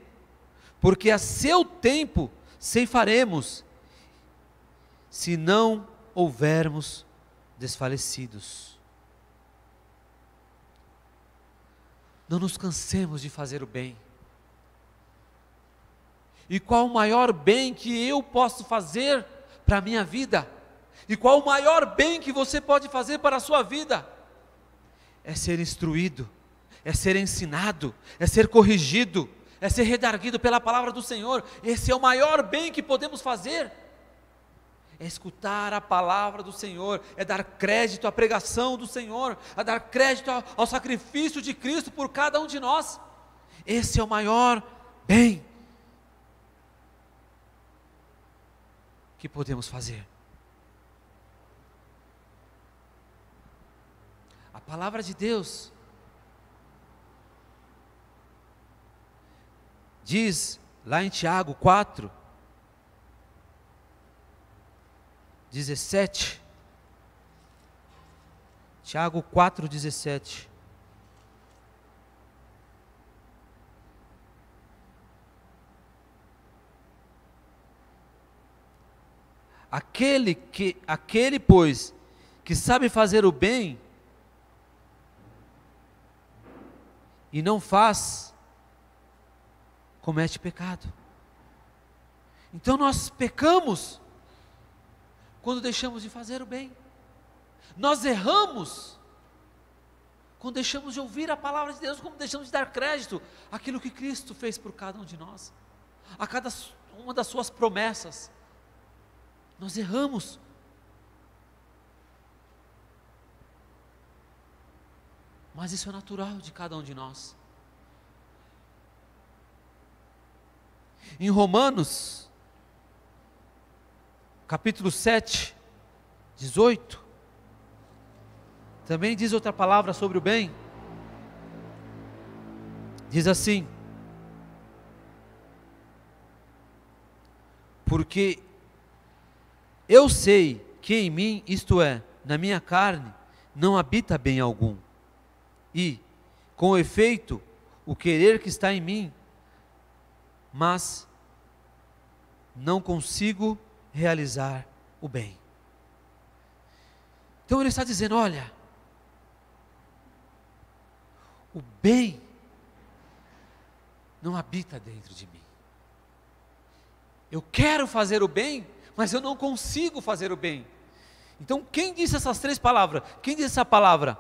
porque a seu tempo ceifaremos, se não houvermos desfalecidos. Não nos cansemos de fazer o bem. E qual o maior bem que eu posso fazer para a minha vida? E qual o maior bem que você pode fazer para a sua vida? É ser instruído, é ser ensinado, é ser corrigido, é ser redarguido pela palavra do Senhor. Esse é o maior bem que podemos fazer. É escutar a palavra do Senhor, é dar crédito à pregação do Senhor, é dar crédito ao sacrifício de Cristo por cada um de nós. Esse é o maior bem que podemos fazer. A palavra de Deus diz lá em Tiago 4, 17, Tiago 4,17. Aquele que, aquele pois, que sabe fazer o bem e não faz, comete pecado. Então nós pecamos quando deixamos de fazer o bem. Nós erramos quando deixamos de ouvir a palavra de Deus, quando deixamos de dar crédito àquilo que Cristo fez por cada um de nós, a cada uma das suas promessas. Nós erramos. Mas isso é natural de cada um de nós. Em Romanos, capítulo 7, 18, também diz outra palavra sobre o bem. Diz assim: Porque eu sei que em mim, isto é, na minha carne, não habita bem algum. E, com efeito, o querer que está em mim, mas não consigo realizar o bem. Então ele está dizendo: olha, o bem não habita dentro de mim. Eu quero fazer o bem, mas eu não consigo fazer o bem. Então, quem disse essas três palavras? Quem disse essa palavra?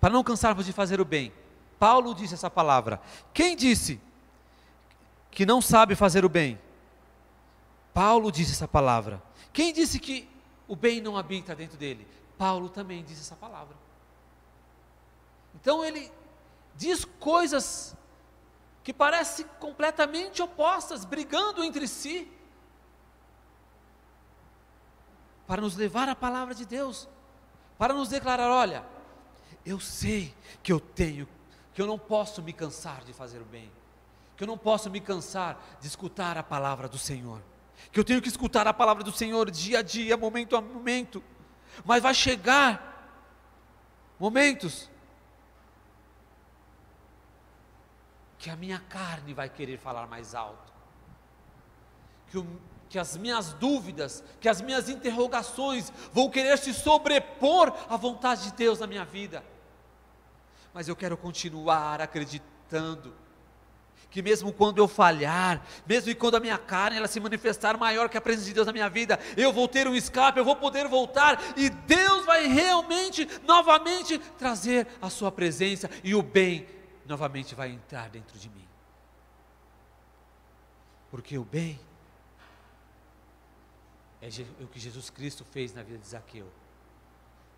Para não cansarmos de fazer o bem. Paulo disse essa palavra. Quem disse que não sabe fazer o bem? Paulo disse essa palavra. Quem disse que o bem não habita dentro dele? Paulo também disse essa palavra. Então ele diz coisas que parecem completamente opostas, brigando entre si. Para nos levar à palavra de Deus, para nos declarar: olha, eu sei que eu tenho, que eu não posso me cansar de fazer o bem, que eu não posso me cansar de escutar a palavra do Senhor, que eu tenho que escutar a palavra do Senhor dia a dia, momento a momento, mas vai chegar momentos que a minha carne vai querer falar mais alto, que o que as minhas dúvidas, que as minhas interrogações vão querer se sobrepor à vontade de Deus na minha vida. Mas eu quero continuar acreditando que mesmo quando eu falhar, mesmo quando a minha carne ela se manifestar maior que a presença de Deus na minha vida, eu vou ter um escape, eu vou poder voltar e Deus vai realmente, novamente trazer a sua presença e o bem novamente vai entrar dentro de mim. Porque o bem é o que Jesus Cristo fez na vida de Zaqueu.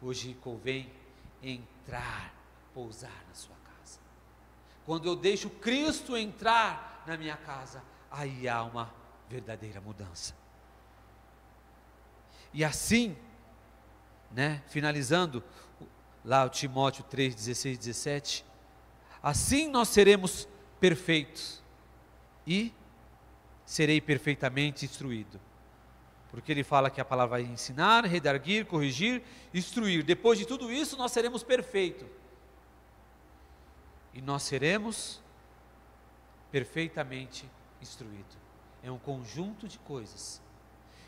Hoje convém entrar, pousar na sua casa. Quando eu deixo Cristo entrar na minha casa, aí há uma verdadeira mudança. E assim, né, finalizando lá o Timóteo 3, 16, 17, assim nós seremos perfeitos e serei perfeitamente instruído porque ele fala que a palavra vai ensinar, redarguir, corrigir, instruir. Depois de tudo isso, nós seremos perfeitos. E nós seremos perfeitamente instruídos. É um conjunto de coisas.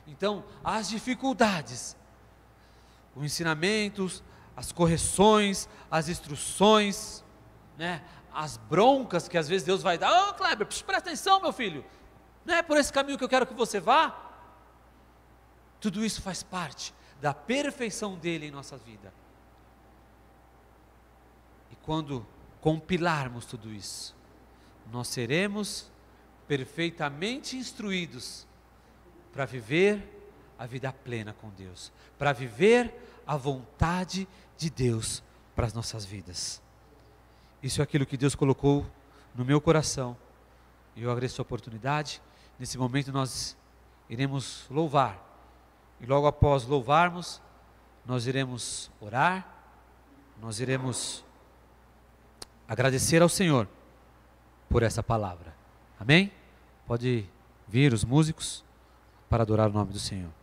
Então, as dificuldades, os ensinamentos, as correções, as instruções, né, as broncas que às vezes Deus vai dar. Ô oh, Kleber, presta atenção, meu filho. Não é por esse caminho que eu quero que você vá. Tudo isso faz parte da perfeição dele em nossa vida. E quando compilarmos tudo isso, nós seremos perfeitamente instruídos para viver a vida plena com Deus, para viver a vontade de Deus para as nossas vidas. Isso é aquilo que Deus colocou no meu coração. E eu agradeço a oportunidade. Nesse momento nós iremos louvar e logo após louvarmos, nós iremos orar, nós iremos agradecer ao Senhor por essa palavra. Amém? Pode vir os músicos para adorar o nome do Senhor.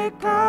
Pecado,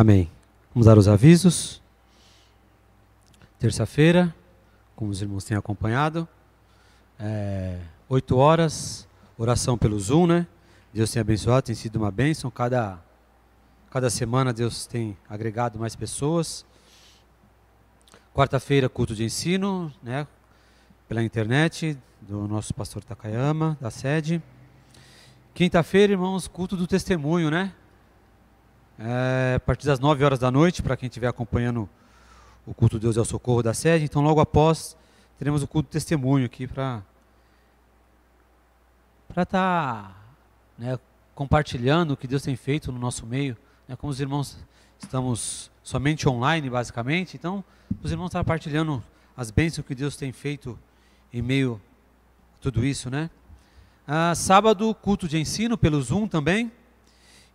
Amém. Vamos dar os avisos. Terça-feira, como os irmãos têm acompanhado, é, 8 horas, oração pelo Zoom, né? Deus tem abençoado, tem sido uma bênção. Cada, cada semana Deus tem agregado mais pessoas. Quarta-feira, culto de ensino, né? Pela internet, do nosso pastor Takayama, da sede. Quinta-feira, irmãos, culto do testemunho, né? É, a partir das 9 horas da noite, para quem estiver acompanhando o culto Deus é o Socorro da sede. Então, logo após, teremos o culto testemunho aqui para estar tá, né, compartilhando o que Deus tem feito no nosso meio. Né, como os irmãos estamos somente online, basicamente, então os irmãos estão partilhando as bênçãos que Deus tem feito em meio a tudo isso, né? Ah, sábado, culto de ensino pelo Zoom também.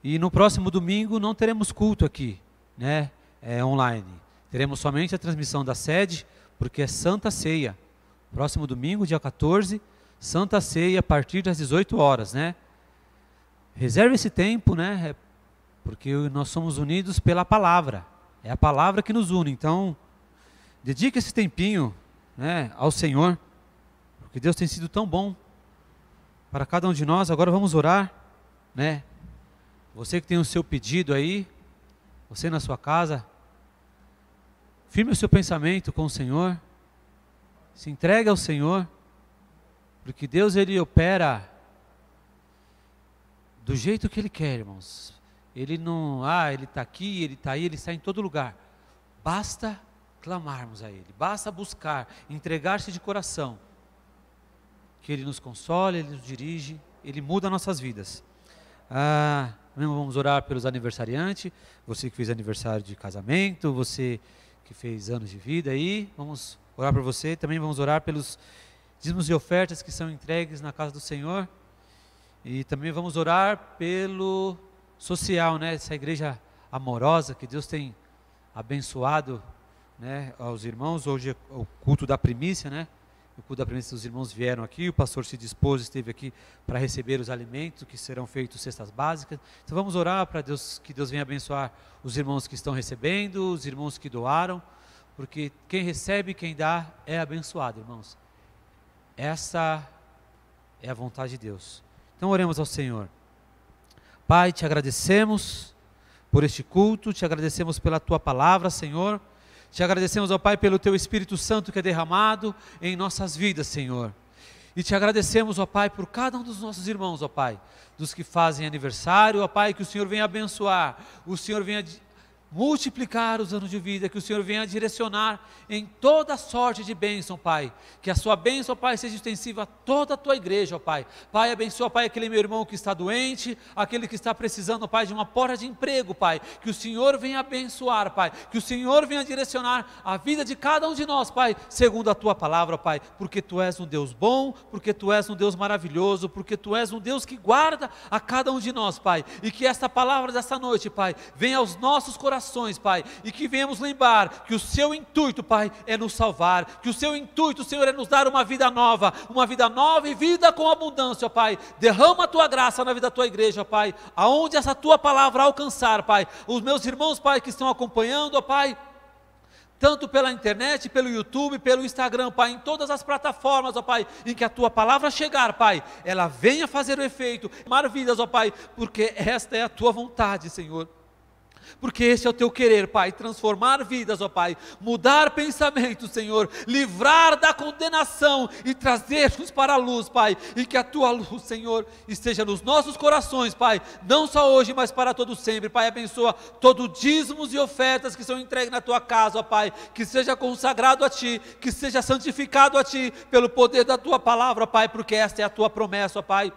E no próximo domingo não teremos culto aqui, né? É, online. Teremos somente a transmissão da sede, porque é Santa Ceia. Próximo domingo, dia 14, Santa Ceia a partir das 18 horas, né? Reserve esse tempo, né? É porque nós somos unidos pela palavra. É a palavra que nos une. Então, dedique esse tempinho, né, ao Senhor, porque Deus tem sido tão bom para cada um de nós. Agora vamos orar, né? Você que tem o seu pedido aí, você na sua casa, firme o seu pensamento com o Senhor, se entregue ao Senhor, porque Deus ele opera do jeito que Ele quer, irmãos. Ele não, ah, Ele está aqui, Ele está aí, Ele está em todo lugar. Basta clamarmos a Ele, basta buscar, entregar-se de coração, que Ele nos console, Ele nos dirige, Ele muda nossas vidas. Ah, vamos orar pelos aniversariantes, você que fez aniversário de casamento, você que fez anos de vida aí, vamos orar por você, também vamos orar pelos dízimos e ofertas que são entregues na casa do Senhor, e também vamos orar pelo social, né, essa igreja amorosa que Deus tem abençoado, né, aos irmãos, hoje é o culto da primícia, né, o culto da primícia, os irmãos vieram aqui, o pastor se dispôs, esteve aqui para receber os alimentos que serão feitos cestas básicas. Então vamos orar para Deus que Deus venha abençoar os irmãos que estão recebendo, os irmãos que doaram, porque quem recebe, quem dá é abençoado, irmãos. Essa é a vontade de Deus. Então oremos ao Senhor. Pai, te agradecemos por este culto, te agradecemos pela tua palavra, Senhor. Te agradecemos, ó Pai, pelo Teu Espírito Santo que é derramado em nossas vidas, Senhor. E te agradecemos, ó Pai, por cada um dos nossos irmãos, ó Pai, dos que fazem aniversário, ó Pai, que o Senhor venha abençoar, o Senhor venha multiplicar os anos de vida, que o Senhor venha direcionar em toda sorte de bênção, Pai. Que a sua bênção, Pai, seja extensiva a toda a tua igreja, ó Pai. Pai, abençoa, Pai, aquele meu irmão que está doente, aquele que está precisando, Pai, de uma porta de emprego, Pai. Que o Senhor venha abençoar, Pai. Que o Senhor venha direcionar a vida de cada um de nós, Pai, segundo a tua palavra, Pai. Porque tu és um Deus bom, porque tu és um Deus maravilhoso, porque tu és um Deus que guarda a cada um de nós, Pai. E que esta palavra dessa noite, Pai, venha aos nossos corações corações, Pai, e que venhamos lembrar que o seu intuito, Pai, é nos salvar, que o seu intuito, Senhor, é nos dar uma vida nova, uma vida nova e vida com abundância, Pai. Derrama a tua graça na vida da tua igreja, Pai, aonde essa tua palavra alcançar, Pai. Os meus irmãos, Pai, que estão acompanhando, Pai, tanto pela internet, pelo YouTube, pelo Instagram, Pai, em todas as plataformas, ó Pai, em que a tua palavra chegar, Pai, ela venha fazer o efeito, maravilhas, ó Pai, porque esta é a tua vontade, Senhor porque esse é o teu querer, Pai, transformar vidas, ó Pai, mudar pensamentos, Senhor, livrar da condenação e trazer-nos para a luz, Pai, e que a tua luz, Senhor, esteja nos nossos corações, Pai, não só hoje, mas para todo sempre, Pai, abençoa todo dízimos e ofertas que são entregues na tua casa, ó Pai, que seja consagrado a Ti, que seja santificado a Ti, pelo poder da tua palavra, Pai, porque esta é a tua promessa, ó Pai.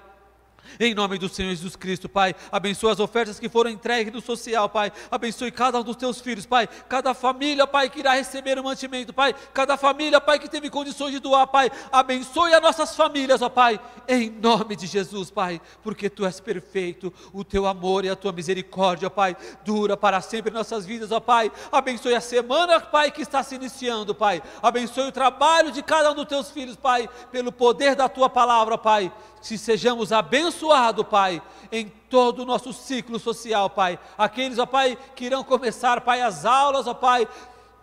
Em nome do Senhor Jesus Cristo, Pai, abençoa as ofertas que foram entregues no social, Pai. Abençoe cada um dos teus filhos, Pai. Cada família, Pai, que irá receber o mantimento, Pai. Cada família, Pai, que teve condições de doar, Pai. Abençoe as nossas famílias, ó Pai. Em nome de Jesus, Pai. Porque Tu és perfeito. O Teu amor e a Tua misericórdia, Pai, dura para sempre em nossas vidas, ó Pai. Abençoe a semana, Pai, que está se iniciando, Pai. Abençoe o trabalho de cada um dos Teus filhos, Pai. Pelo poder da Tua palavra, Pai. Se sejamos abençoados abençoado, Pai, em todo o nosso ciclo social, Pai. Aqueles, ó Pai, que irão começar, Pai, as aulas, ó Pai,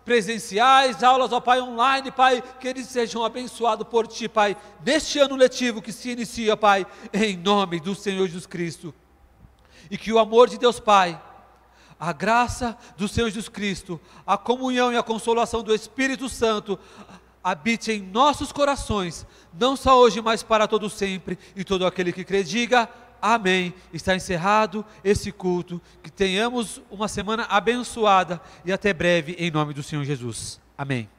presenciais, aulas, ó Pai, online, Pai, que eles sejam abençoados por Ti, Pai, neste ano letivo que se inicia, Pai, em nome do Senhor Jesus Cristo. E que o amor de Deus Pai, a graça do Senhor Jesus Cristo, a comunhão e a consolação do Espírito Santo, habite em nossos corações, não só hoje, mas para todo sempre. E todo aquele que crê, diga amém. Está encerrado esse culto. Que tenhamos uma semana abençoada e até breve, em nome do Senhor Jesus. Amém.